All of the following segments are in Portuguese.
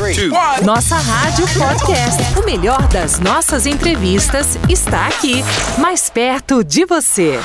two, Nossa Rádio Podcast. O melhor das nossas entrevistas está aqui, mais perto de você.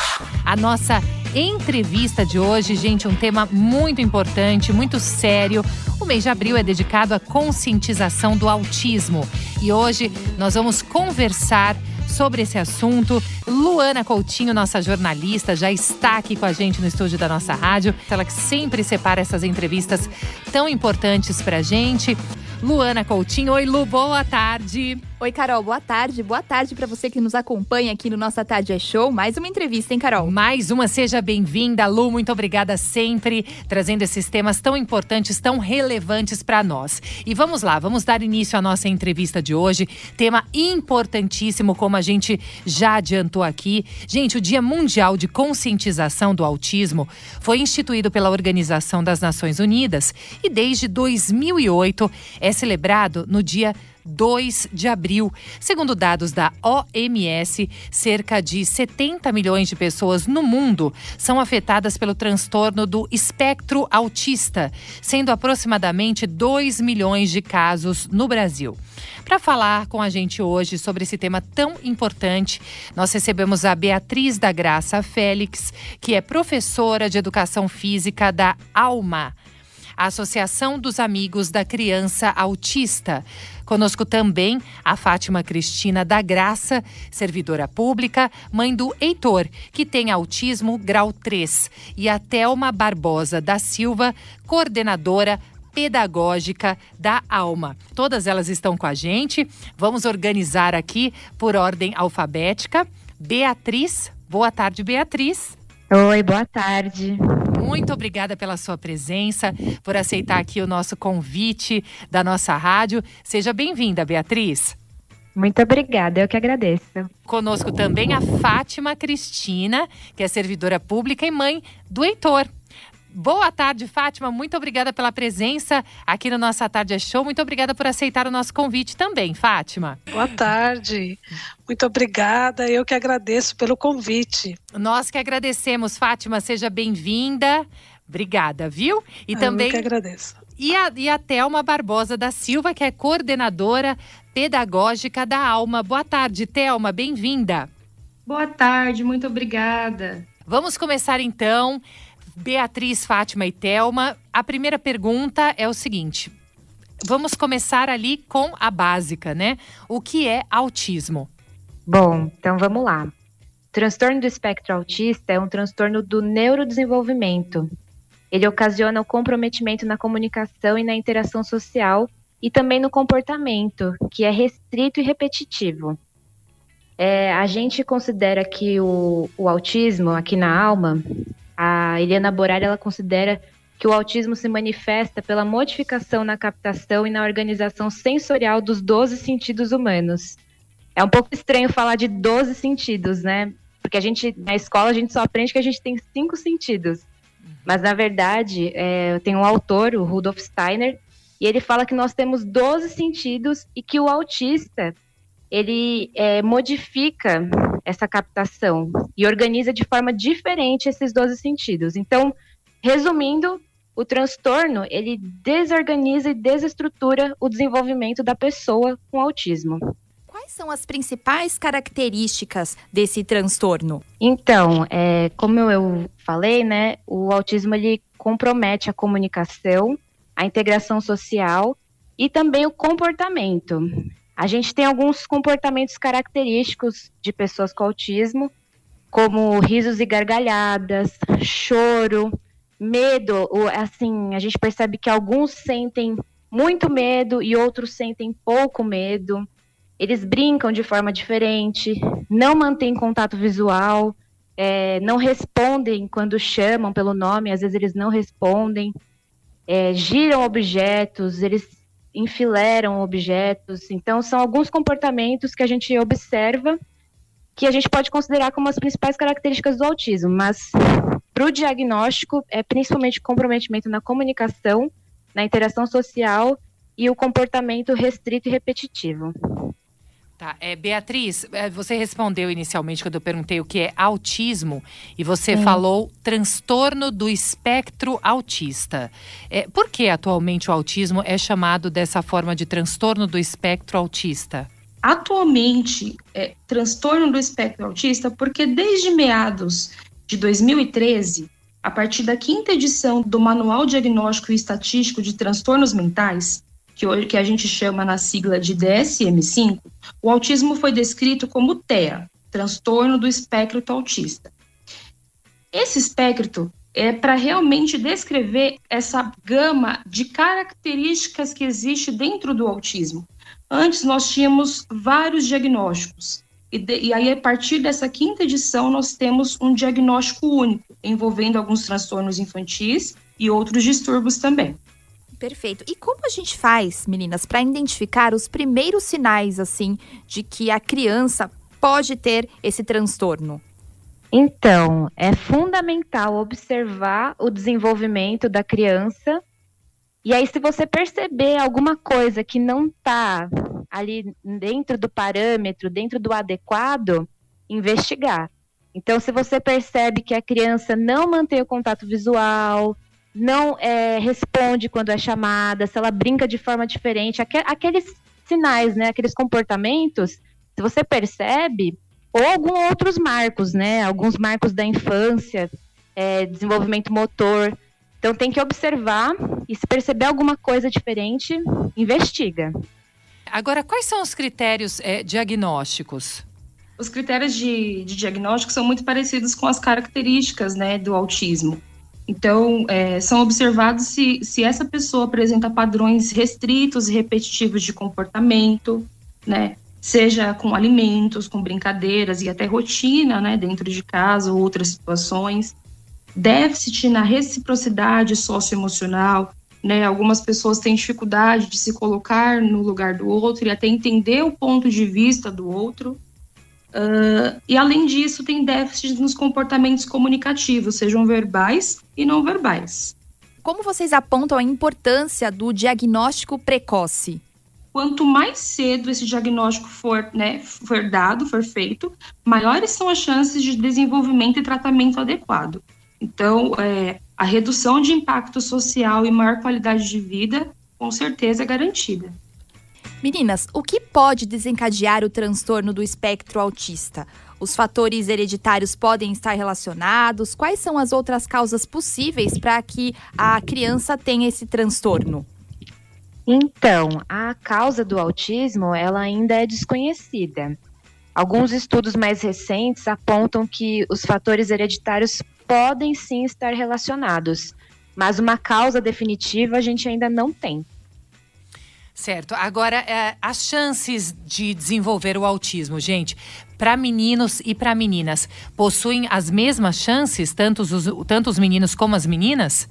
A nossa entrevista de hoje, gente, um tema muito importante, muito sério. O mês de abril é dedicado à conscientização do autismo. E hoje nós vamos conversar sobre esse assunto. Luana Coutinho, nossa jornalista, já está aqui com a gente no estúdio da nossa rádio. Ela que sempre separa essas entrevistas tão importantes para a gente. Luana Coutinho. Oi, Lu, boa tarde. Oi, Carol, boa tarde. Boa tarde para você que nos acompanha aqui no Nossa Tarde é Show. Mais uma entrevista, hein, Carol? Mais uma, seja bem-vinda, Lu. Muito obrigada sempre, trazendo esses temas tão importantes, tão relevantes para nós. E vamos lá, vamos dar início à nossa entrevista de hoje. Tema importantíssimo, como a gente já adiantou aqui. Gente, o Dia Mundial de Conscientização do Autismo foi instituído pela Organização das Nações Unidas e desde 2008 é celebrado no dia 2 de abril. Segundo dados da OMS, cerca de 70 milhões de pessoas no mundo são afetadas pelo transtorno do espectro autista, sendo aproximadamente 2 milhões de casos no Brasil. Para falar com a gente hoje sobre esse tema tão importante, nós recebemos a Beatriz da Graça Félix, que é professora de educação física da ALMA a Associação dos Amigos da Criança Autista. Conosco também a Fátima Cristina da Graça, servidora pública, mãe do Heitor, que tem autismo grau 3, e a Thelma Barbosa da Silva, coordenadora pedagógica da Alma. Todas elas estão com a gente. Vamos organizar aqui por ordem alfabética. Beatriz, boa tarde, Beatriz. Oi, boa tarde. Muito obrigada pela sua presença, por aceitar aqui o nosso convite da nossa rádio. Seja bem-vinda, Beatriz. Muito obrigada, eu que agradeço. Conosco também a Fátima Cristina, que é servidora pública e mãe do Heitor. Boa tarde, Fátima. Muito obrigada pela presença aqui no Nossa Tarde é Show. Muito obrigada por aceitar o nosso convite também, Fátima. Boa tarde. Muito obrigada. Eu que agradeço pelo convite. Nós que agradecemos, Fátima. Seja bem-vinda. Obrigada, viu? E ah, também. Eu que agradeço. E a, e a Thelma Barbosa da Silva, que é coordenadora pedagógica da Alma. Boa tarde, Thelma. Bem-vinda. Boa tarde, muito obrigada. Vamos começar então. Beatriz, Fátima e Telma, a primeira pergunta é o seguinte: vamos começar ali com a básica, né? O que é autismo? Bom, então vamos lá. Transtorno do espectro autista é um transtorno do neurodesenvolvimento. Ele ocasiona o comprometimento na comunicação e na interação social e também no comportamento, que é restrito e repetitivo. É, a gente considera que o, o autismo, aqui na alma, a Eliana Borari ela considera que o autismo se manifesta pela modificação na captação e na organização sensorial dos 12 sentidos humanos. É um pouco estranho falar de 12 sentidos, né? Porque a gente, na escola, a gente só aprende que a gente tem cinco sentidos. Mas, na verdade, é, tem um autor, o Rudolf Steiner, e ele fala que nós temos 12 sentidos e que o autista, ele é, modifica essa captação e organiza de forma diferente esses 12 sentidos. Então, resumindo, o transtorno ele desorganiza e desestrutura o desenvolvimento da pessoa com autismo. Quais são as principais características desse transtorno? Então, é, como eu falei, né, o autismo ele compromete a comunicação, a integração social e também o comportamento. A gente tem alguns comportamentos característicos de pessoas com autismo, como risos e gargalhadas, choro, medo. Assim, a gente percebe que alguns sentem muito medo e outros sentem pouco medo. Eles brincam de forma diferente, não mantêm contato visual, é, não respondem quando chamam pelo nome, às vezes eles não respondem, é, giram objetos, eles enfileiram objetos. Então, são alguns comportamentos que a gente observa que a gente pode considerar como as principais características do autismo, mas para o diagnóstico é principalmente comprometimento na comunicação, na interação social e o comportamento restrito e repetitivo. Tá, é, Beatriz, é, você respondeu inicialmente quando eu perguntei o que é autismo e você Sim. falou transtorno do espectro autista. É, por que atualmente o autismo é chamado dessa forma de transtorno do espectro autista? Atualmente, é transtorno do espectro autista porque desde meados de 2013, a partir da quinta edição do Manual Diagnóstico e Estatístico de Transtornos Mentais, que hoje que a gente chama na sigla de DSM-5, o autismo foi descrito como TEA, transtorno do espectro autista. Esse espectro é para realmente descrever essa gama de características que existe dentro do autismo. Antes nós tínhamos vários diagnósticos. E, de, e, aí, a partir dessa quinta edição, nós temos um diagnóstico único, envolvendo alguns transtornos infantis e outros distúrbios também. Perfeito. E como a gente faz, meninas, para identificar os primeiros sinais, assim, de que a criança pode ter esse transtorno? Então, é fundamental observar o desenvolvimento da criança. E aí, se você perceber alguma coisa que não está ali dentro do parâmetro, dentro do adequado, investigar. Então, se você percebe que a criança não mantém o contato visual, não é, responde quando é chamada, se ela brinca de forma diferente, aqueles sinais, né, aqueles comportamentos, se você percebe, ou alguns outros marcos, né, alguns marcos da infância, é, desenvolvimento motor. Então tem que observar e se perceber alguma coisa diferente, investiga. Agora, quais são os critérios é, diagnósticos? Os critérios de, de diagnóstico são muito parecidos com as características né, do autismo. Então, é, são observados se, se essa pessoa apresenta padrões restritos e repetitivos de comportamento, né? Seja com alimentos, com brincadeiras e até rotina, né? Dentro de casa ou outras situações. Déficit na reciprocidade socioemocional, né? Algumas pessoas têm dificuldade de se colocar no lugar do outro e até entender o ponto de vista do outro. Uh, e além disso, tem déficit nos comportamentos comunicativos, sejam verbais e não verbais. Como vocês apontam a importância do diagnóstico precoce? Quanto mais cedo esse diagnóstico for, né, for dado, for feito, maiores são as chances de desenvolvimento e tratamento adequado. Então, é, a redução de impacto social e maior qualidade de vida, com certeza, é garantida. Meninas, o que pode desencadear o transtorno do espectro autista? Os fatores hereditários podem estar relacionados? Quais são as outras causas possíveis para que a criança tenha esse transtorno? Então, a causa do autismo, ela ainda é desconhecida. Alguns estudos mais recentes apontam que os fatores hereditários podem sim estar relacionados, mas uma causa definitiva a gente ainda não tem. Certo. Agora, é, as chances de desenvolver o autismo, gente, para meninos e para meninas, possuem as mesmas chances, tanto os, tanto os meninos como as meninas?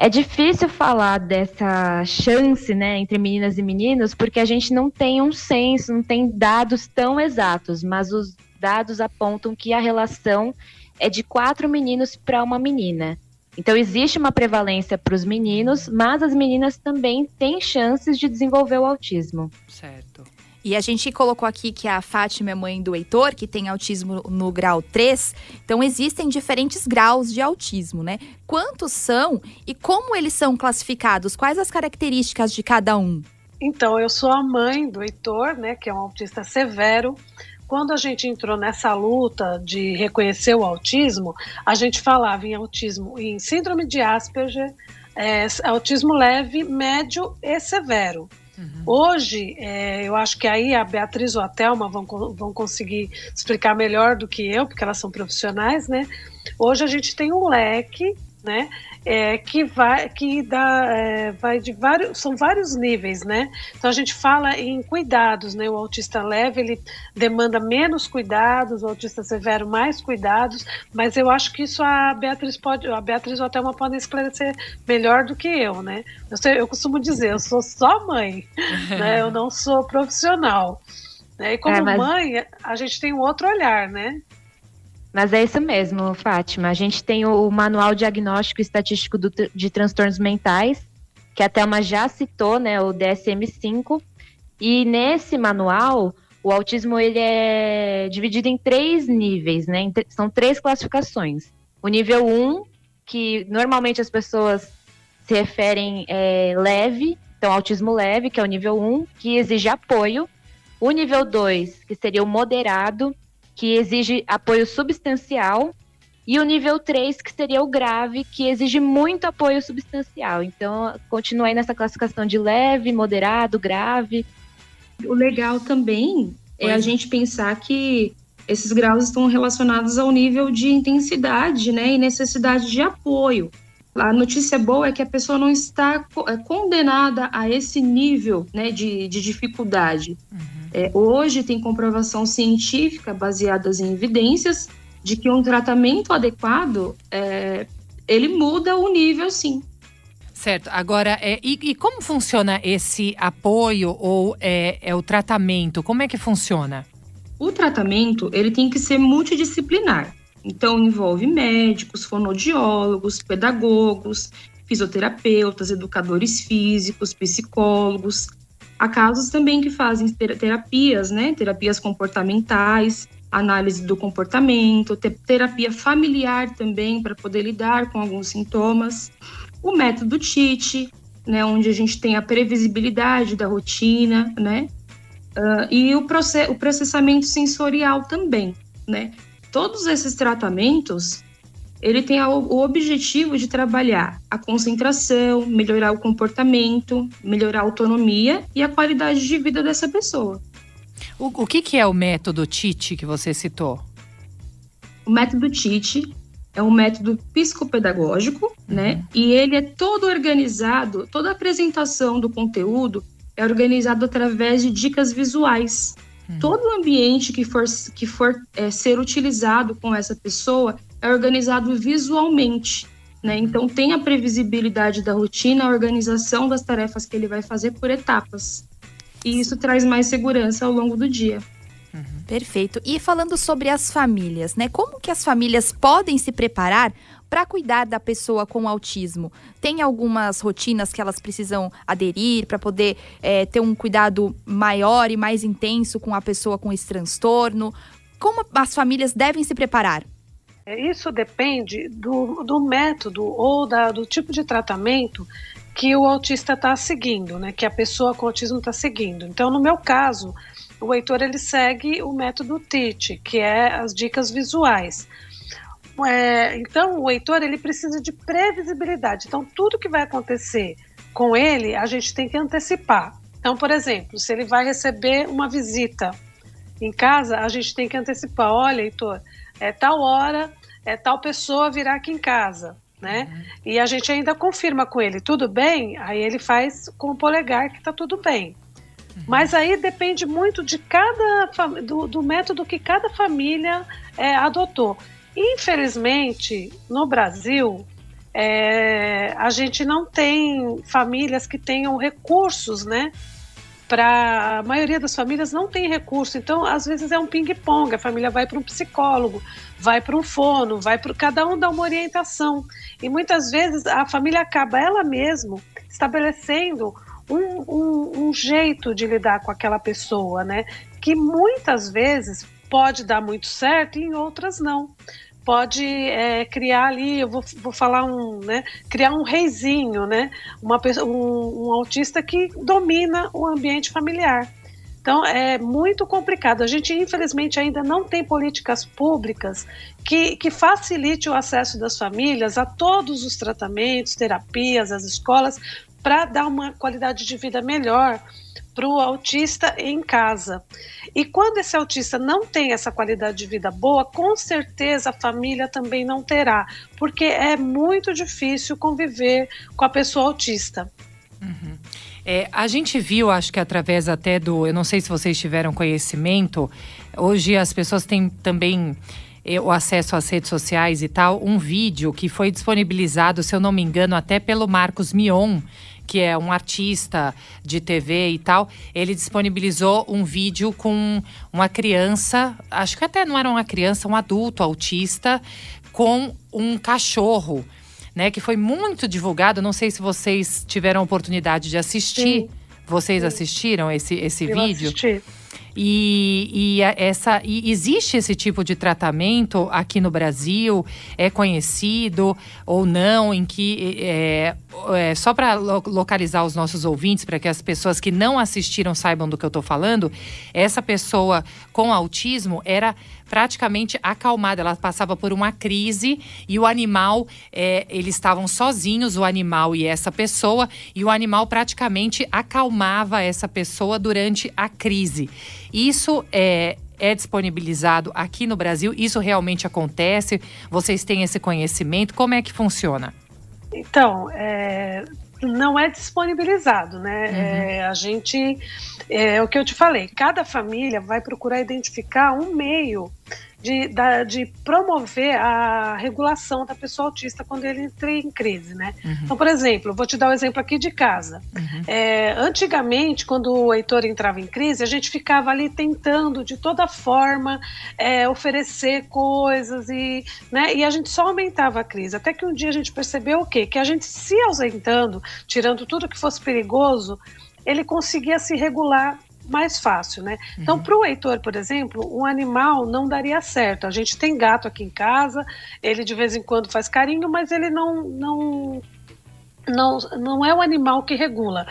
É difícil falar dessa chance, né, entre meninas e meninos, porque a gente não tem um censo, não tem dados tão exatos, mas os dados apontam que a relação é de quatro meninos para uma menina. Então, existe uma prevalência para os meninos, mas as meninas também têm chances de desenvolver o autismo. Certo. E a gente colocou aqui que a Fátima é mãe do Heitor, que tem autismo no grau 3. Então, existem diferentes graus de autismo, né? Quantos são e como eles são classificados? Quais as características de cada um? Então, eu sou a mãe do Heitor, né, que é um autista severo quando a gente entrou nessa luta de reconhecer o autismo, a gente falava em autismo, em síndrome de Asperger, é, autismo leve, médio e severo. Uhum. Hoje, é, eu acho que aí a Beatriz ou a Thelma vão, vão conseguir explicar melhor do que eu, porque elas são profissionais, né? Hoje a gente tem um leque né? É, que vai que dá é, vai de vários são vários níveis, né? Então a gente fala em cuidados, né? O autista leve ele demanda menos cuidados, o autista severo mais cuidados, mas eu acho que isso a Beatriz pode, a Beatriz ou até uma podem esclarecer melhor do que eu, né? Eu, sei, eu costumo dizer, eu sou só mãe, né? Eu não sou profissional. Né? E como é, mas... mãe, a gente tem um outro olhar, né? Mas é isso mesmo, Fátima. A gente tem o Manual Diagnóstico e Estatístico do, de Transtornos Mentais, que a Thelma já citou, né, o DSM-5, E nesse manual, o autismo ele é dividido em três níveis, né? São três classificações. O nível 1, que normalmente as pessoas se referem é, leve, então autismo leve, que é o nível 1, que exige apoio. O nível 2, que seria o moderado, que exige apoio substancial. E o nível 3, que seria o grave, que exige muito apoio substancial. Então, continuei nessa classificação de leve, moderado, grave. O legal também é a gente pensar que esses graus estão relacionados ao nível de intensidade né, e necessidade de apoio. A notícia boa é que a pessoa não está é, condenada a esse nível né, de, de dificuldade. Uhum. É, hoje tem comprovação científica baseadas em evidências de que um tratamento adequado é, ele muda o nível, sim. Certo. Agora, é, e, e, como funciona esse apoio ou é, é, o tratamento? Como é que funciona? O tratamento ele tem que ser multidisciplinar. Então, envolve médicos, fonodiólogos, pedagogos, fisioterapeutas, educadores físicos, psicólogos. Há casos também que fazem terapias, né? Terapias comportamentais, análise do comportamento, terapia familiar também para poder lidar com alguns sintomas. O método TIT, né, onde a gente tem a previsibilidade da rotina, né? Uh, e o, process o processamento sensorial também, né? Todos esses tratamentos, ele tem o objetivo de trabalhar a concentração, melhorar o comportamento, melhorar a autonomia e a qualidade de vida dessa pessoa. O, o que, que é o método TIT que você citou? O método TIT é um método psicopedagógico, né? uhum. né? E ele é todo organizado, toda a apresentação do conteúdo é organizado através de dicas visuais. Uhum. Todo o ambiente que for, que for é, ser utilizado com essa pessoa é organizado visualmente. Né? Então, tem a previsibilidade da rotina, a organização das tarefas que ele vai fazer por etapas. E isso traz mais segurança ao longo do dia. Uhum. Perfeito. E falando sobre as famílias, né? Como que as famílias podem se preparar para cuidar da pessoa com autismo? Tem algumas rotinas que elas precisam aderir para poder é, ter um cuidado maior e mais intenso com a pessoa com esse transtorno? Como as famílias devem se preparar? É, isso depende do, do método ou da, do tipo de tratamento que o autista está seguindo, né? Que a pessoa com autismo está seguindo. Então, no meu caso, o Heitor ele segue o método TIT, que é as dicas visuais. É, então, o Heitor ele precisa de previsibilidade. Então, tudo que vai acontecer com ele, a gente tem que antecipar. Então, por exemplo, se ele vai receber uma visita em casa, a gente tem que antecipar. Olha, Heitor, é tal hora, é tal pessoa virá aqui em casa né? Uhum. E a gente ainda confirma com ele, tudo bem? Aí ele faz com o polegar que está tudo bem. Uhum. Mas aí depende muito de cada do, do método que cada família é, adotou. Infelizmente, no Brasil, é, a gente não tem famílias que tenham recursos, né? Para a maioria das famílias não tem recurso, então às vezes é um ping-pong. A família vai para um psicólogo, vai para um fono, vai para cada um dá uma orientação. E muitas vezes a família acaba ela mesma estabelecendo um, um, um jeito de lidar com aquela pessoa, né? Que muitas vezes pode dar muito certo e em outras não pode é, criar ali, eu vou, vou falar um, né, criar um reizinho, né, uma um, um autista que domina o ambiente familiar. Então é muito complicado. A gente, infelizmente, ainda não tem políticas públicas que, que facilite o acesso das famílias a todos os tratamentos, terapias, as escolas, para dar uma qualidade de vida melhor para o autista em casa. E quando esse autista não tem essa qualidade de vida boa, com certeza a família também não terá, porque é muito difícil conviver com a pessoa autista. Uhum. É, a gente viu, acho que através até do. Eu não sei se vocês tiveram conhecimento, hoje as pessoas têm também é, o acesso às redes sociais e tal, um vídeo que foi disponibilizado, se eu não me engano, até pelo Marcos Mion, que é um artista de TV e tal, ele disponibilizou um vídeo com uma criança, acho que até não era uma criança, um adulto autista, com um cachorro né, que foi muito divulgado. Não sei se vocês tiveram a oportunidade de assistir. Sim. Vocês assistiram esse, esse Eu vídeo? assisti. E, e essa e existe esse tipo de tratamento aqui no Brasil? É conhecido ou não? Em que é, é, só para localizar os nossos ouvintes, para que as pessoas que não assistiram saibam do que eu estou falando, essa pessoa com autismo era praticamente acalmada. Ela passava por uma crise e o animal, é, eles estavam sozinhos, o animal e essa pessoa, e o animal praticamente acalmava essa pessoa durante a crise. Isso é, é disponibilizado aqui no Brasil? Isso realmente acontece? Vocês têm esse conhecimento? Como é que funciona? Então, é, não é disponibilizado, né? É, a gente, é o que eu te falei, cada família vai procurar identificar um meio de, da- de promover a regulação da pessoa autista quando ele entra em crise, né? Então, por exemplo, vou te dar um exemplo aqui de casa. É, antigamente, quando o Heitor entrava em crise, a gente ficava ali tentando de toda forma é, oferecer coisas e, né, e a gente só aumentava a crise. Até que um dia a gente percebeu o quê? Que a gente se ausentando, tirando tudo que fosse perigoso, ele conseguia se regular mais fácil, né? Então, para o Heitor, por exemplo, um animal não daria certo. A gente tem gato aqui em casa, ele de vez em quando faz carinho, mas ele não, não, não, não é o animal que regula.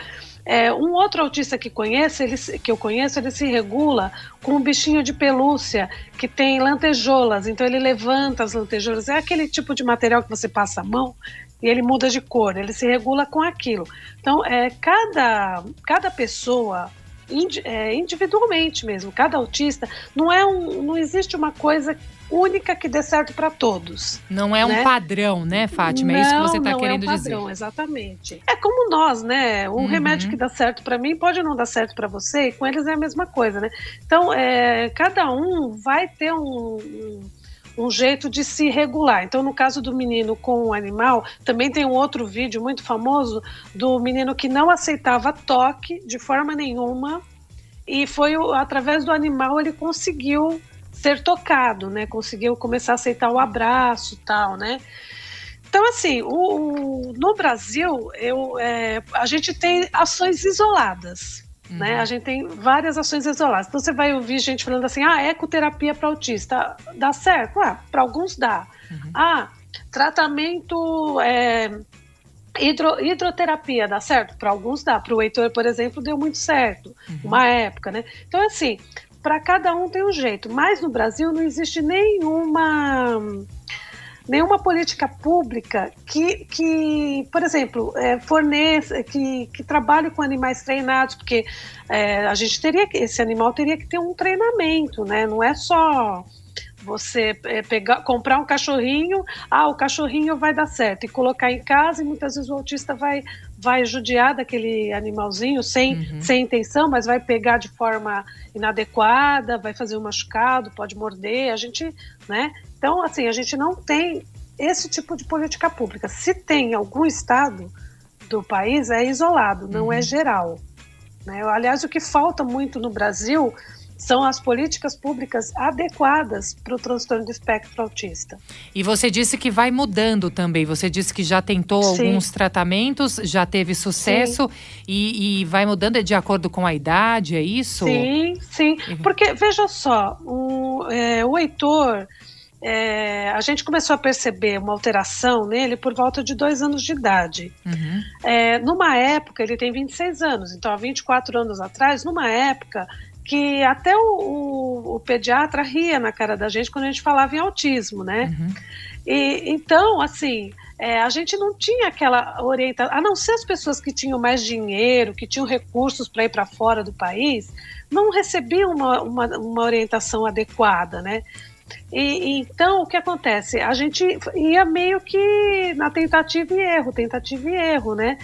É, um outro autista que conheço, ele, que eu conheço, ele se regula com um bichinho de pelúcia que tem lantejoulas. Então ele levanta as lantejoulas. É aquele tipo de material que você passa a mão e ele muda de cor. Ele se regula com aquilo. Então é cada cada pessoa indi- é, individualmente mesmo, cada autista não é um, não existe uma coisa única que dê certo para todos. Não é um Né? padrão, né, Fátima? é isso que Não, você está não querendo é um dizer. padrão, Exatamente. É como nós, né? Um Uhum. remédio que dá certo para mim pode não dar certo para você, e com eles é a mesma coisa, né? Então, é, cada um vai ter um, um, um jeito de se regular. Então, no caso do menino com o animal, também tem um outro vídeo muito famoso do menino que não aceitava toque de forma nenhuma, e foi através do animal ele conseguiu ser tocado, né? Conseguiu começar a aceitar o abraço, tal, né? Então, assim, o, o- no Brasil, eu, é, a gente tem ações isoladas. Né? A gente tem várias ações isoladas. Então, você vai ouvir gente falando assim: ah, ecoterapia para autista. Dá certo? Ah, para alguns dá. Ah, tratamento. é, hidro- hidroterapia dá certo? Para alguns dá. Para o Heitor, por exemplo, deu muito certo. Uma época, né? Então, assim, para cada um tem um jeito. Mas no Brasil não existe nenhuma nenhuma política pública que, que por exemplo, é, forneça, que, que trabalhe com animais treinados, porque é, a gente teria que, esse animal teria que ter um treinamento, né? Não é só você é, pegar, comprar um cachorrinho, ah, o cachorrinho vai dar certo, e colocar em casa, e muitas vezes o autista vai, vai judiar daquele animalzinho sem, sem intenção, mas vai pegar de forma inadequada, vai fazer um machucado, pode morder, a gente, né? Então, assim, a gente não tem esse tipo de política pública. Se tem em algum estado do país, é isolado, não é geral. Né? Aliás, o que falta muito no Brasil são as políticas públicas adequadas para o transtorno do espectro autista. E você disse que vai mudando também. Você disse que já tentou Sim. alguns tratamentos, já teve sucesso e, e vai mudando de acordo com a idade, é isso? Sim, sim. Uhum. Porque, veja só, o, é, o Heitor, é, a gente começou a perceber uma alteração nele por volta de dois anos de idade. Uhum. É, numa época, ele tem 26 anos, então há 24 anos atrás, numa época que até o, o- o pediatra ria na cara da gente quando a gente falava em autismo, né? Uhum. E, então, assim, é, a gente não tinha aquela orientação, a não ser as pessoas que tinham mais dinheiro, que tinham recursos para ir para fora do país, não recebiam uma, uma, uma orientação adequada, né? E, então, o que acontece? A gente ia meio que na tentativa e erro, tentativa e erro, né?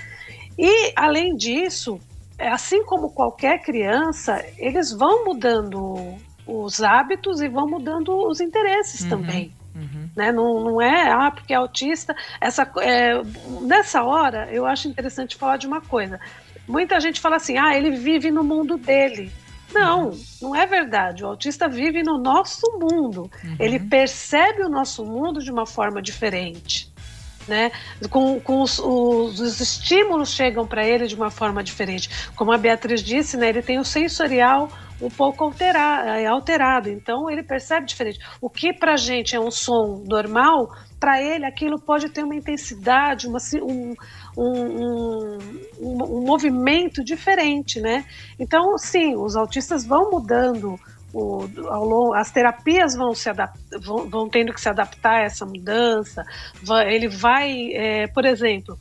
E, além disso, é, assim como qualquer criança, eles vão mudando os hábitos e vão mudando os interesses Uhum. também Uhum. né? Não, não é, ah, porque é autista. Essa, é, nessa hora, eu acho interessante falar de uma coisa. Muita gente fala assim, ah, ele vive no mundo dele. Não, não é verdade. O autista vive no nosso mundo. Ele percebe o nosso mundo de uma forma diferente. né? Com, com os, os, os estímulos chegam para ele de uma forma diferente. Como a Beatriz disse, né? Ele tem o sensorial um pouco alterado, é alterado, então ele percebe diferente. O que para a gente é um som normal, para ele aquilo pode ter uma intensidade, uma, um, um, um, um, movimento diferente, né? Então, sim, os autistas vão mudando o, ao as terapias vão, se vão, vão, tendo que se adaptar a essa mudança. Vai, ele vai, é, por exemplo,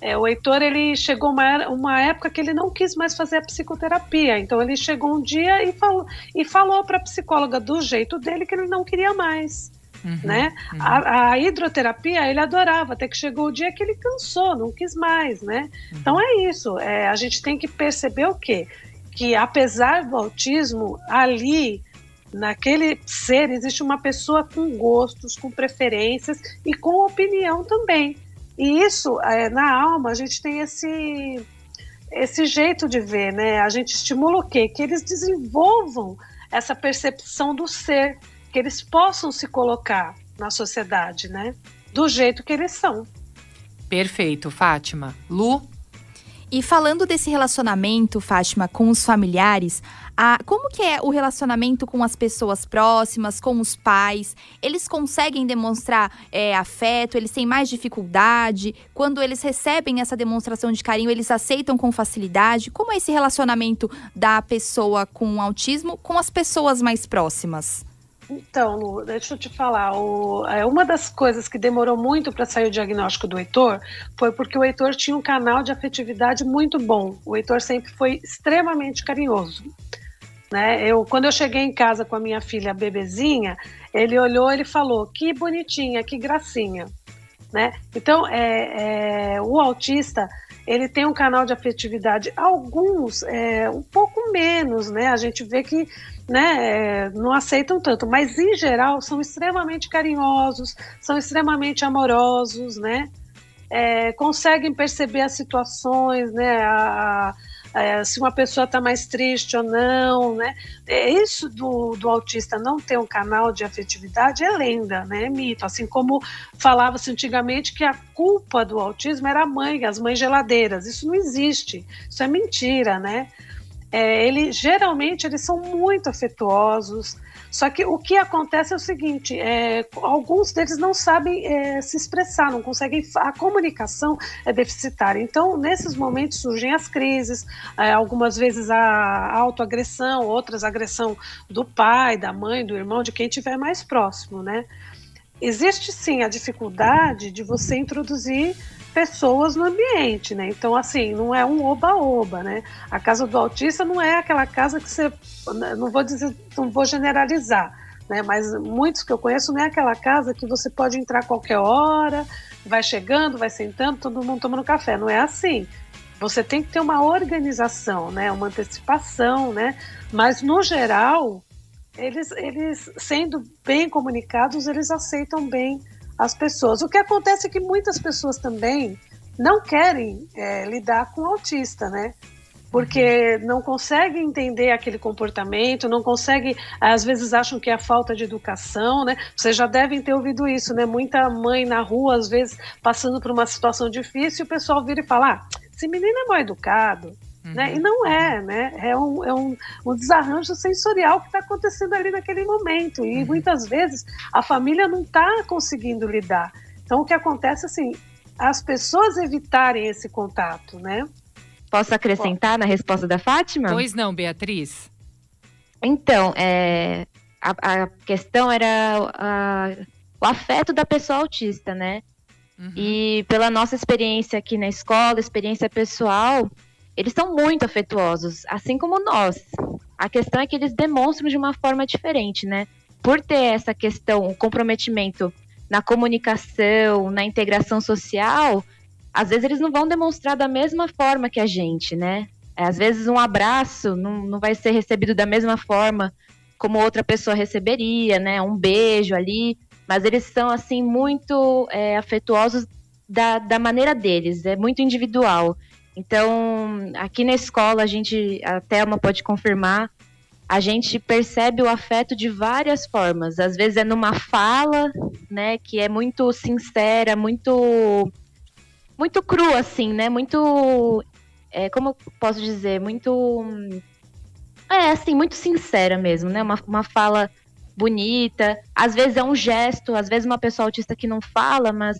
é, o Heitor ele chegou uma, uma época que ele não quis mais fazer a psicoterapia. Então ele chegou um dia e falou, e falou para a psicóloga do jeito dele que ele não queria mais. Uhum, né? Uhum. A, a, hidroterapia ele adorava, até que chegou o dia que ele cansou, não quis mais, né? Uhum. Então é isso. É, a gente tem que perceber o quê? que apesar do autismo, ali naquele ser existe uma pessoa com gostos, com preferências e com opinião também. E isso, é, na alma, a gente tem esse, esse jeito de ver, né? A gente estimula o quê? Que eles desenvolvam essa percepção do ser, que eles possam se colocar na sociedade, né? Do jeito que eles são. Perfeito, Fátima. Lu? E falando desse relacionamento, Fátima, com os familiares, a, como que é o relacionamento com as pessoas próximas, com os pais? Eles conseguem demonstrar é, afeto? Eles têm mais dificuldade? Quando eles recebem essa demonstração de carinho, eles aceitam com facilidade? Como é esse relacionamento da pessoa com autismo com as pessoas mais próximas? Então, Lu, deixa eu te falar. O, é, uma das coisas que demorou muito para sair o diagnóstico do Heitor foi porque o Heitor tinha um canal de afetividade muito bom. O Heitor sempre foi extremamente carinhoso. Né? Eu, quando eu cheguei em casa com a minha filha bebezinha, ele olhou e falou: que bonitinha, que gracinha. Né? Então, é, é, o autista ele tem um canal de afetividade, alguns é, um pouco menos, né? A gente vê que né, é, não aceitam tanto, mas em geral são extremamente carinhosos, são extremamente amorosos, né? É, conseguem perceber as situações, né? A, é, se uma pessoa está mais triste ou não, né? É, isso do, do autista não ter um canal de afetividade é lenda, né? É mito. Assim como falava-se antigamente que a culpa do autismo era a mãe, as mães geladeiras. Isso não existe. Isso é mentira, né? É, ele geralmente eles são muito afetuosos. Só que o que acontece é o seguinte: é, alguns deles não sabem é, se expressar, não conseguem. A comunicação é deficitária. Então, nesses momentos surgem as crises, é, algumas vezes a autoagressão, outras a agressão do pai, da mãe, do irmão, de quem estiver mais próximo, né? Existe sim a dificuldade de você introduzir pessoas no ambiente, né? Então, assim, não é um oba-oba, né? A casa do autista não é aquela casa que você. Não vou dizer, não vou generalizar, né? Mas muitos que eu conheço não é aquela casa que você pode entrar qualquer hora, vai chegando, vai sentando, todo mundo tomando café. Não é assim. Você tem que ter uma organização, né? Uma antecipação, né? Mas, no geral, eles, eles sendo bem comunicados, eles aceitam bem as pessoas. O que acontece é que muitas pessoas também não querem é, lidar com o autista, né? Porque não conseguem entender aquele comportamento, não conseguem, às vezes acham que é a falta de educação, né? Vocês já devem ter ouvido isso, né? Muita mãe na rua, às vezes, passando por uma situação difícil, o pessoal vira e fala: ah, esse menino é mal educado, Uhum. Né? E não é, né? É um, é um, um desarranjo sensorial que está acontecendo ali naquele momento. E uhum. muitas vezes a família não está conseguindo lidar. Então o que acontece assim, as pessoas evitarem esse contato, né? Posso acrescentar na resposta da Fátima? Pois não, Beatriz. Então, é, a, a questão era a, o afeto da pessoa autista, né? Uhum. E pela nossa experiência aqui na escola, experiência pessoal, eles são muito afetuosos, assim como nós. A questão é que eles demonstram de uma forma diferente, né? Por ter essa questão, o comprometimento na comunicação, na integração social, às vezes eles não vão demonstrar da mesma forma que a gente, né? É, às vezes um abraço não, não vai ser recebido da mesma forma como outra pessoa receberia, né? Um beijo ali, mas eles são assim muito é, afetuosos da, da maneira deles, é muito individual. Então, aqui na escola, a gente, a Thelma pode confirmar, a gente percebe o afeto de várias formas. Às vezes é numa fala, né, que é muito sincera, muito muito crua assim, né? Muito é, como eu posso dizer, muito é assim, muito sincera mesmo, né? Uma, uma fala bonita. Às vezes é um gesto, às vezes uma pessoa autista que não fala, mas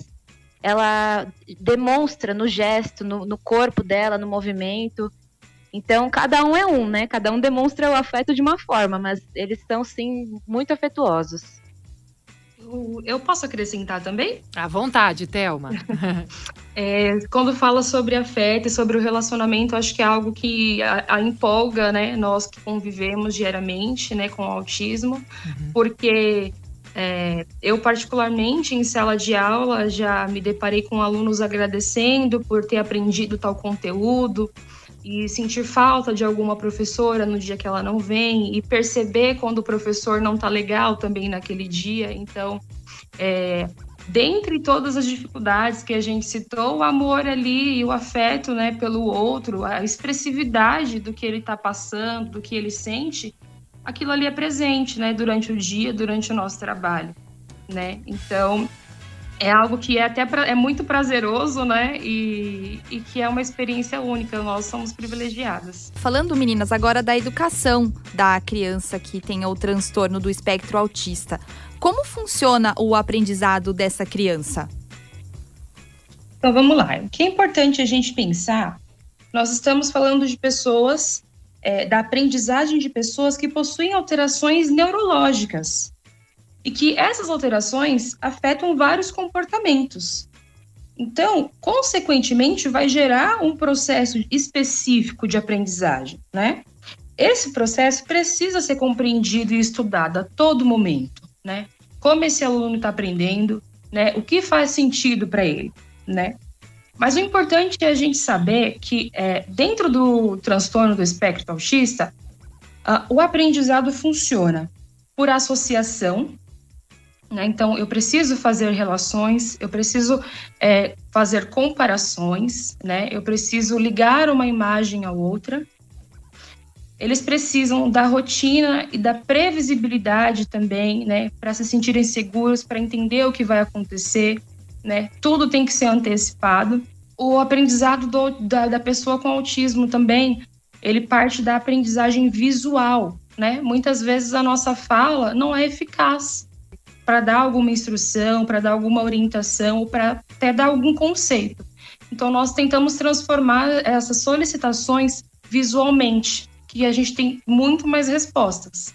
ela demonstra no gesto, no, no corpo dela, no movimento. Então, cada um é um, né? Cada um demonstra o afeto de uma forma, mas eles são, sim, muito afetuosos. Eu posso acrescentar também? À vontade, Thelma. é, quando fala sobre afeto e sobre o relacionamento, acho que é algo que a, a empolga, né? Nós que convivemos diariamente, né, com o autismo, uhum. porque é, eu, particularmente, em sala de aula, já me deparei com alunos agradecendo por ter aprendido tal conteúdo, e sentir falta de alguma professora no dia que ela não vem e perceber quando o professor não tá legal também naquele dia. Então, é, dentre todas as dificuldades que a gente citou, o amor ali e o afeto, né, pelo outro, a expressividade do que ele está passando, do que ele sente, aquilo ali é presente, né, durante o dia, durante o nosso trabalho, né? Então, é algo que é até pra, é muito prazeroso, né? E, e que é uma experiência única. Nós somos privilegiadas. Falando, meninas, agora da educação da criança que tem o transtorno do espectro autista. Como funciona o aprendizado dessa criança? Então vamos lá. O que é importante a gente pensar? Nós estamos falando de pessoas, é, da aprendizagem de pessoas que possuem alterações neurológicas e que essas alterações afetam vários comportamentos. Então, consequentemente, vai gerar um processo específico de aprendizagem, né? Esse processo precisa ser compreendido e estudado a todo momento, né? Como esse aluno está aprendendo, né? O que faz sentido para ele, né? Mas o importante é a gente saber que é, dentro do transtorno do espectro autista, uh, o aprendizado funciona por associação né? Então, eu preciso fazer relações, eu preciso é, fazer comparações, né? eu preciso ligar uma imagem à outra. Eles precisam da rotina e da previsibilidade também, né? para se sentirem seguros, para entender o que vai acontecer. Né? Tudo tem que ser antecipado. O aprendizado do, da, da pessoa com autismo também, ele parte da aprendizagem visual. Né? Muitas vezes a nossa fala não é eficaz para dar alguma instrução, para dar alguma orientação, para até dar algum conceito. Então, nós tentamos transformar essas solicitações visualmente, que a gente tem muito mais respostas.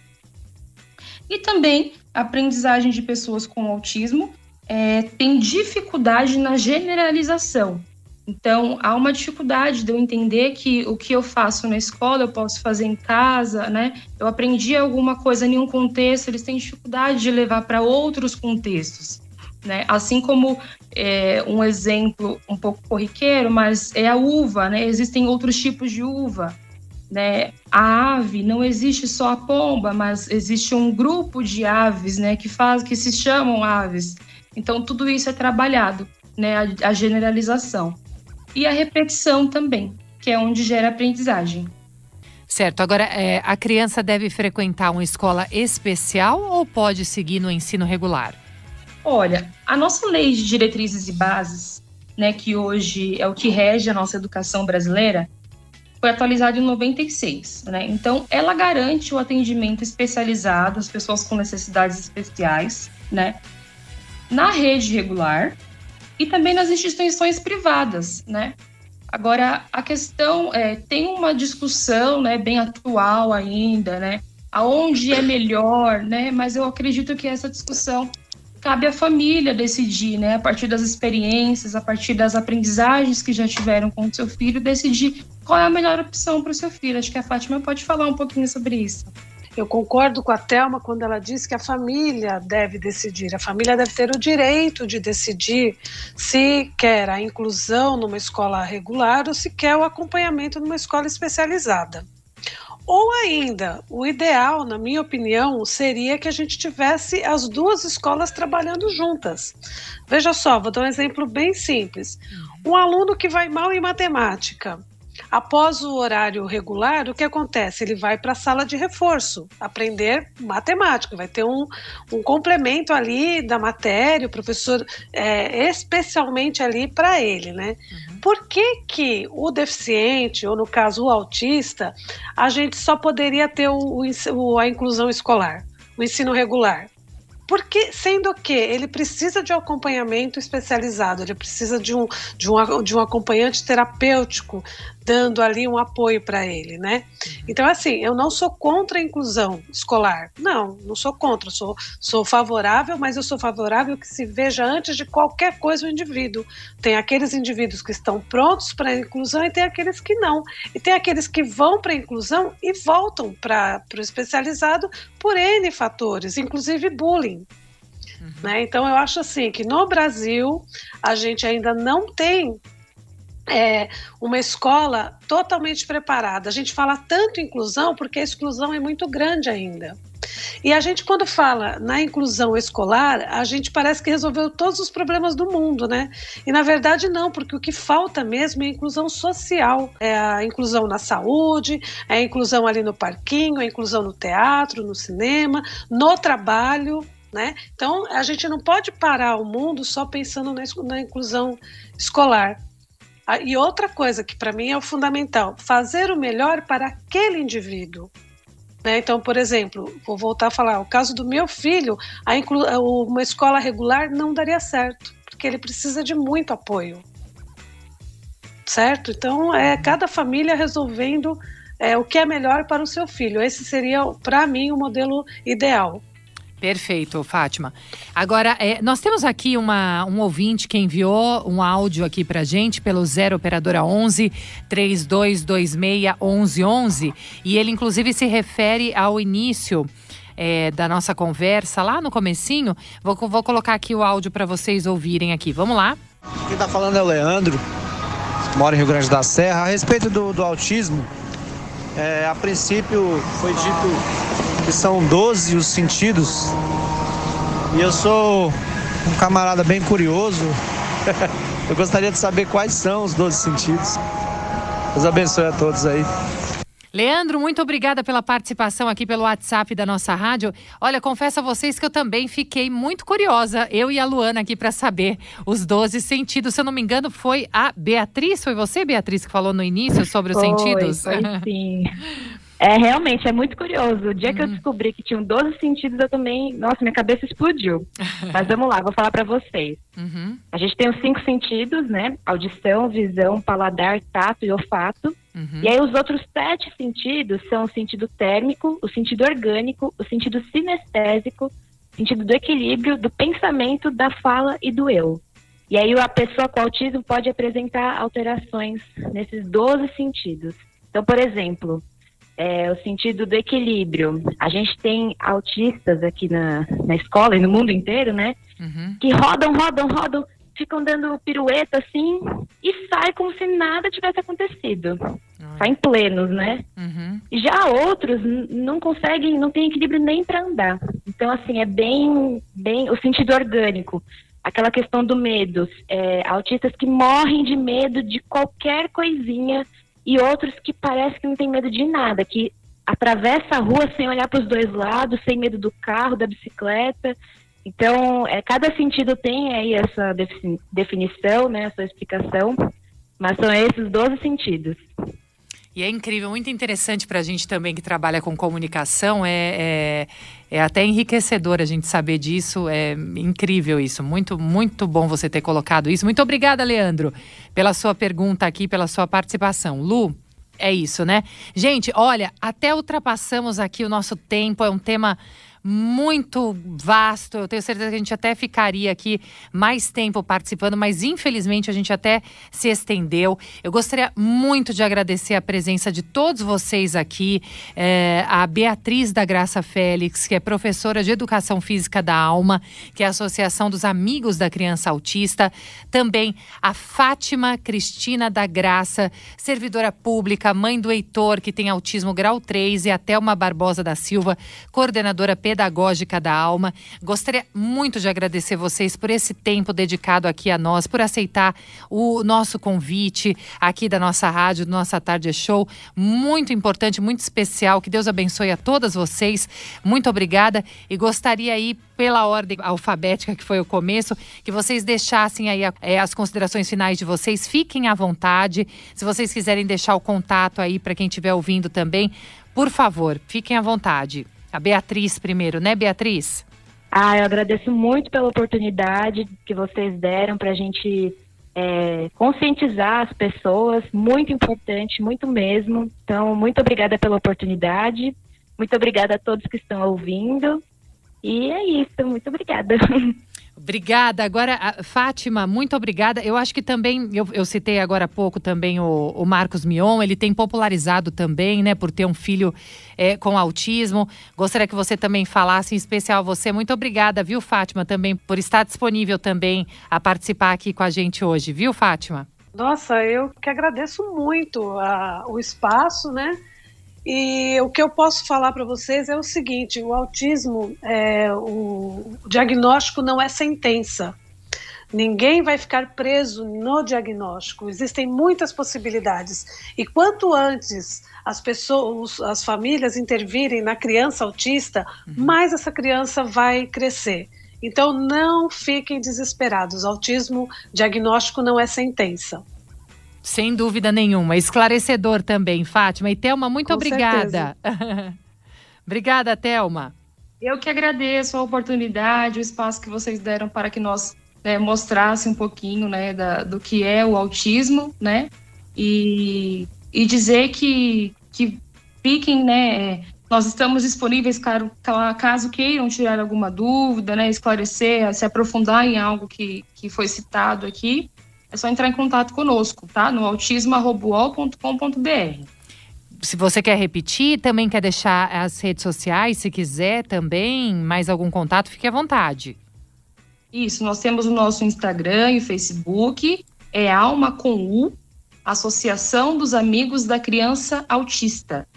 E também aprendizagem de pessoas com autismo é, tem dificuldade na generalização. Então, há uma dificuldade de eu entender que o que eu faço na escola eu posso fazer em casa, né? Eu aprendi alguma coisa em um contexto, eles têm dificuldade de levar para outros contextos. Né? Assim como é, um exemplo um pouco corriqueiro, mas é a uva, né? Existem outros tipos de uva, né? A ave não existe só a pomba, mas existe um grupo de aves, né? Que faz, que se chamam aves. Então tudo isso é trabalhado, né? a, a generalização e a repetição também, que é onde gera aprendizagem. Certo. Agora, é, a criança deve frequentar uma escola especial ou pode seguir no ensino regular? Olha, a nossa lei de diretrizes e bases, né, que hoje é o que rege a nossa educação brasileira, foi atualizada em 96, né? Então, ela garante o atendimento especializado às pessoas com necessidades especiais, né? Na rede regular, e também nas instituições privadas, né? Agora, a questão é, tem uma discussão, né, bem atual ainda, né, aonde é melhor, né, mas eu acredito que essa discussão cabe à família decidir, né, a partir das experiências, a partir das aprendizagens que já tiveram com o seu filho, decidir qual é a melhor opção para o seu filho. Acho que a Fátima pode falar um pouquinho sobre isso. Eu concordo com a Thelma quando ela diz que a família deve decidir. A família deve ter o direito de decidir se quer a inclusão numa escola regular ou se quer o acompanhamento numa escola especializada. Ou ainda, o ideal, na minha opinião, seria que a gente tivesse as duas escolas trabalhando juntas. Veja só, vou dar um exemplo bem simples. Um aluno que vai mal em matemática Após o horário regular, o que acontece? Ele vai para a sala de reforço, aprender matemática, vai ter um, um complemento ali da matéria, o professor é, especialmente ali para ele, né? Uhum. Por que, que o deficiente, ou no caso o autista, a gente só poderia ter o, o, a inclusão escolar, o ensino regular? Porque, sendo que ele precisa de um acompanhamento especializado, ele precisa de um, de um, de um acompanhante terapêutico dando ali um apoio para ele, né? Uhum. Então, assim, eu não sou contra a inclusão escolar. Não, não sou contra. Sou, sou favorável, mas eu sou favorável que se veja antes de qualquer coisa o indivíduo. Tem aqueles indivíduos que estão prontos para a inclusão e tem aqueles que não. E tem aqueles que vão para a inclusão e voltam para o especializado por N fatores, inclusive bullying. Uhum. Né? Então, eu acho assim que no Brasil a gente ainda não tem é, uma escola totalmente preparada. A gente fala tanto inclusão porque a exclusão é muito grande ainda. E a gente, quando fala na inclusão escolar, a gente parece que resolveu todos os problemas do mundo, né? E na verdade, não, porque o que falta mesmo é a inclusão social. É a inclusão na saúde, é a inclusão ali no parquinho, a inclusão no teatro, no cinema, no trabalho. Né? Então, a gente não pode parar o mundo só pensando na inclusão escolar. Ah, e outra coisa que para mim é o fundamental, fazer o melhor para aquele indivíduo. Né? Então, por exemplo, vou voltar a falar, o caso do meu filho, uma escola regular não daria certo, porque ele precisa de muito apoio. Certo? Então, é cada família resolvendo é, o que é melhor para o seu filho. Esse seria, para mim, o modelo ideal. Perfeito, Fátima. Agora, é, nós temos aqui uma, um ouvinte que enviou um áudio aqui pra gente pelo 0 operadora 11 3226 1111 e ele inclusive se refere ao início é, da nossa conversa lá no comecinho. Vou, vou colocar aqui o áudio para vocês ouvirem aqui. Vamos lá. Quem está falando é o Leandro, mora em Rio Grande da Serra. A respeito do, do autismo, é, a princípio foi dito que são 12 os sentidos. E eu sou um camarada bem curioso. eu gostaria de saber quais são os 12 sentidos. Deus abençoe a todos aí. Leandro, muito obrigada pela participação aqui pelo WhatsApp da nossa rádio. Olha, confesso a vocês que eu também fiquei muito curiosa, eu e a Luana aqui para saber os 12 sentidos. Se eu não me engano, foi a Beatriz, foi você, Beatriz, que falou no início sobre os foi, sentidos? Foi sim. É, realmente, é muito curioso. O dia uhum. que eu uhum. descobri que tinham 12 sentidos, eu também. Nossa, minha cabeça explodiu. Mas vamos lá, vou falar para vocês. Uhum. A gente tem os cinco sentidos, né? Audição, visão, paladar, tato e olfato. Uhum. E aí, os outros sete sentidos são o sentido térmico, o sentido orgânico, o sentido sinestésico, o sentido do equilíbrio, do pensamento, da fala e do eu. E aí, a pessoa com autismo pode apresentar alterações nesses 12 sentidos. Então, por exemplo, é, o sentido do equilíbrio. A gente tem autistas aqui na, na escola e no mundo inteiro, né? Uhum. Que rodam, rodam, rodam, ficam dando pirueta assim e sai como se nada tivesse acontecido. Uhum. Saem plenos, né? Uhum. Já outros não conseguem, não tem equilíbrio nem para andar. Então, assim, é bem, bem o sentido orgânico. Aquela questão do medo. É, autistas que morrem de medo de qualquer coisinha e outros que parece que não tem medo de nada, que atravessa a rua sem olhar para os dois lados, sem medo do carro, da bicicleta. Então, é, cada sentido tem aí essa definição, né, essa explicação, mas são esses 12 sentidos. E é incrível, muito interessante para a gente também que trabalha com comunicação. É, é, é, até enriquecedor a gente saber disso. É incrível isso. Muito, muito bom você ter colocado isso. Muito obrigada, Leandro, pela sua pergunta aqui, pela sua participação. Lu, é isso, né? Gente, olha, até ultrapassamos aqui o nosso tempo. É um tema muito vasto. Eu tenho certeza que a gente até ficaria aqui mais tempo participando, mas infelizmente a gente até se estendeu. Eu gostaria muito de agradecer a presença de todos vocês aqui. É, a Beatriz da Graça Félix, que é professora de Educação Física da Alma, que é a Associação dos Amigos da Criança Autista. Também a Fátima Cristina da Graça, servidora pública, mãe do Heitor, que tem autismo grau 3, e a Thelma Barbosa da Silva, coordenadora pedagógica pedagógica da alma. Gostaria muito de agradecer vocês por esse tempo dedicado aqui a nós, por aceitar o nosso convite aqui da nossa rádio, do nossa Tarde Show. Muito importante, muito especial. Que Deus abençoe a todas vocês. Muito obrigada e gostaria aí pela ordem alfabética que foi o começo, que vocês deixassem aí é, as considerações finais de vocês. Fiquem à vontade. Se vocês quiserem deixar o contato aí para quem estiver ouvindo também, por favor, fiquem à vontade. A Beatriz primeiro, né, Beatriz? Ah, eu agradeço muito pela oportunidade que vocês deram para a gente é, conscientizar as pessoas. Muito importante, muito mesmo. Então, muito obrigada pela oportunidade. Muito obrigada a todos que estão ouvindo. E é isso, muito obrigada. Obrigada. Agora, Fátima, muito obrigada. Eu acho que também, eu, eu citei agora há pouco também o, o, Marcos Mion, ele tem popularizado também, né, por ter um filho é, com autismo. Gostaria que você também falasse, em especial você. Muito obrigada, viu, Fátima, também por estar disponível também a participar aqui com a gente hoje, viu, Fátima? Nossa, eu que agradeço muito a, o espaço, né? E o que eu posso falar para vocês é o seguinte: o autismo, é, o, diagnóstico não é sentença. Ninguém vai ficar preso no diagnóstico. Existem muitas possibilidades. E quanto antes as pessoas, as famílias intervirem na criança autista, uhum. mais essa criança vai crescer. Então não fiquem desesperados. Autismo diagnóstico não é sentença. Sem dúvida nenhuma. Esclarecedor também, Fátima. E Thelma, muito Com obrigada. obrigada, Thelma. Eu que agradeço a oportunidade, o espaço que vocês deram para que nós né, mostrasse um pouquinho né, da, do que é o autismo, né? E, e dizer que, que fiquem, né? Nós estamos disponíveis caso, caso queiram tirar alguma dúvida, né? Esclarecer, se aprofundar em algo que, que foi citado aqui é só entrar em contato conosco, tá? No autismo.com.br. Se você quer repetir, também quer deixar as redes sociais, se quiser também, mais algum contato, fique à vontade. Isso, nós temos o nosso Instagram e o Facebook, é Alma com U, Associação dos Amigos da Criança Autista.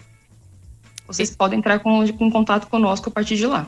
Vocês e... podem entrar com, com contato conosco a partir de lá.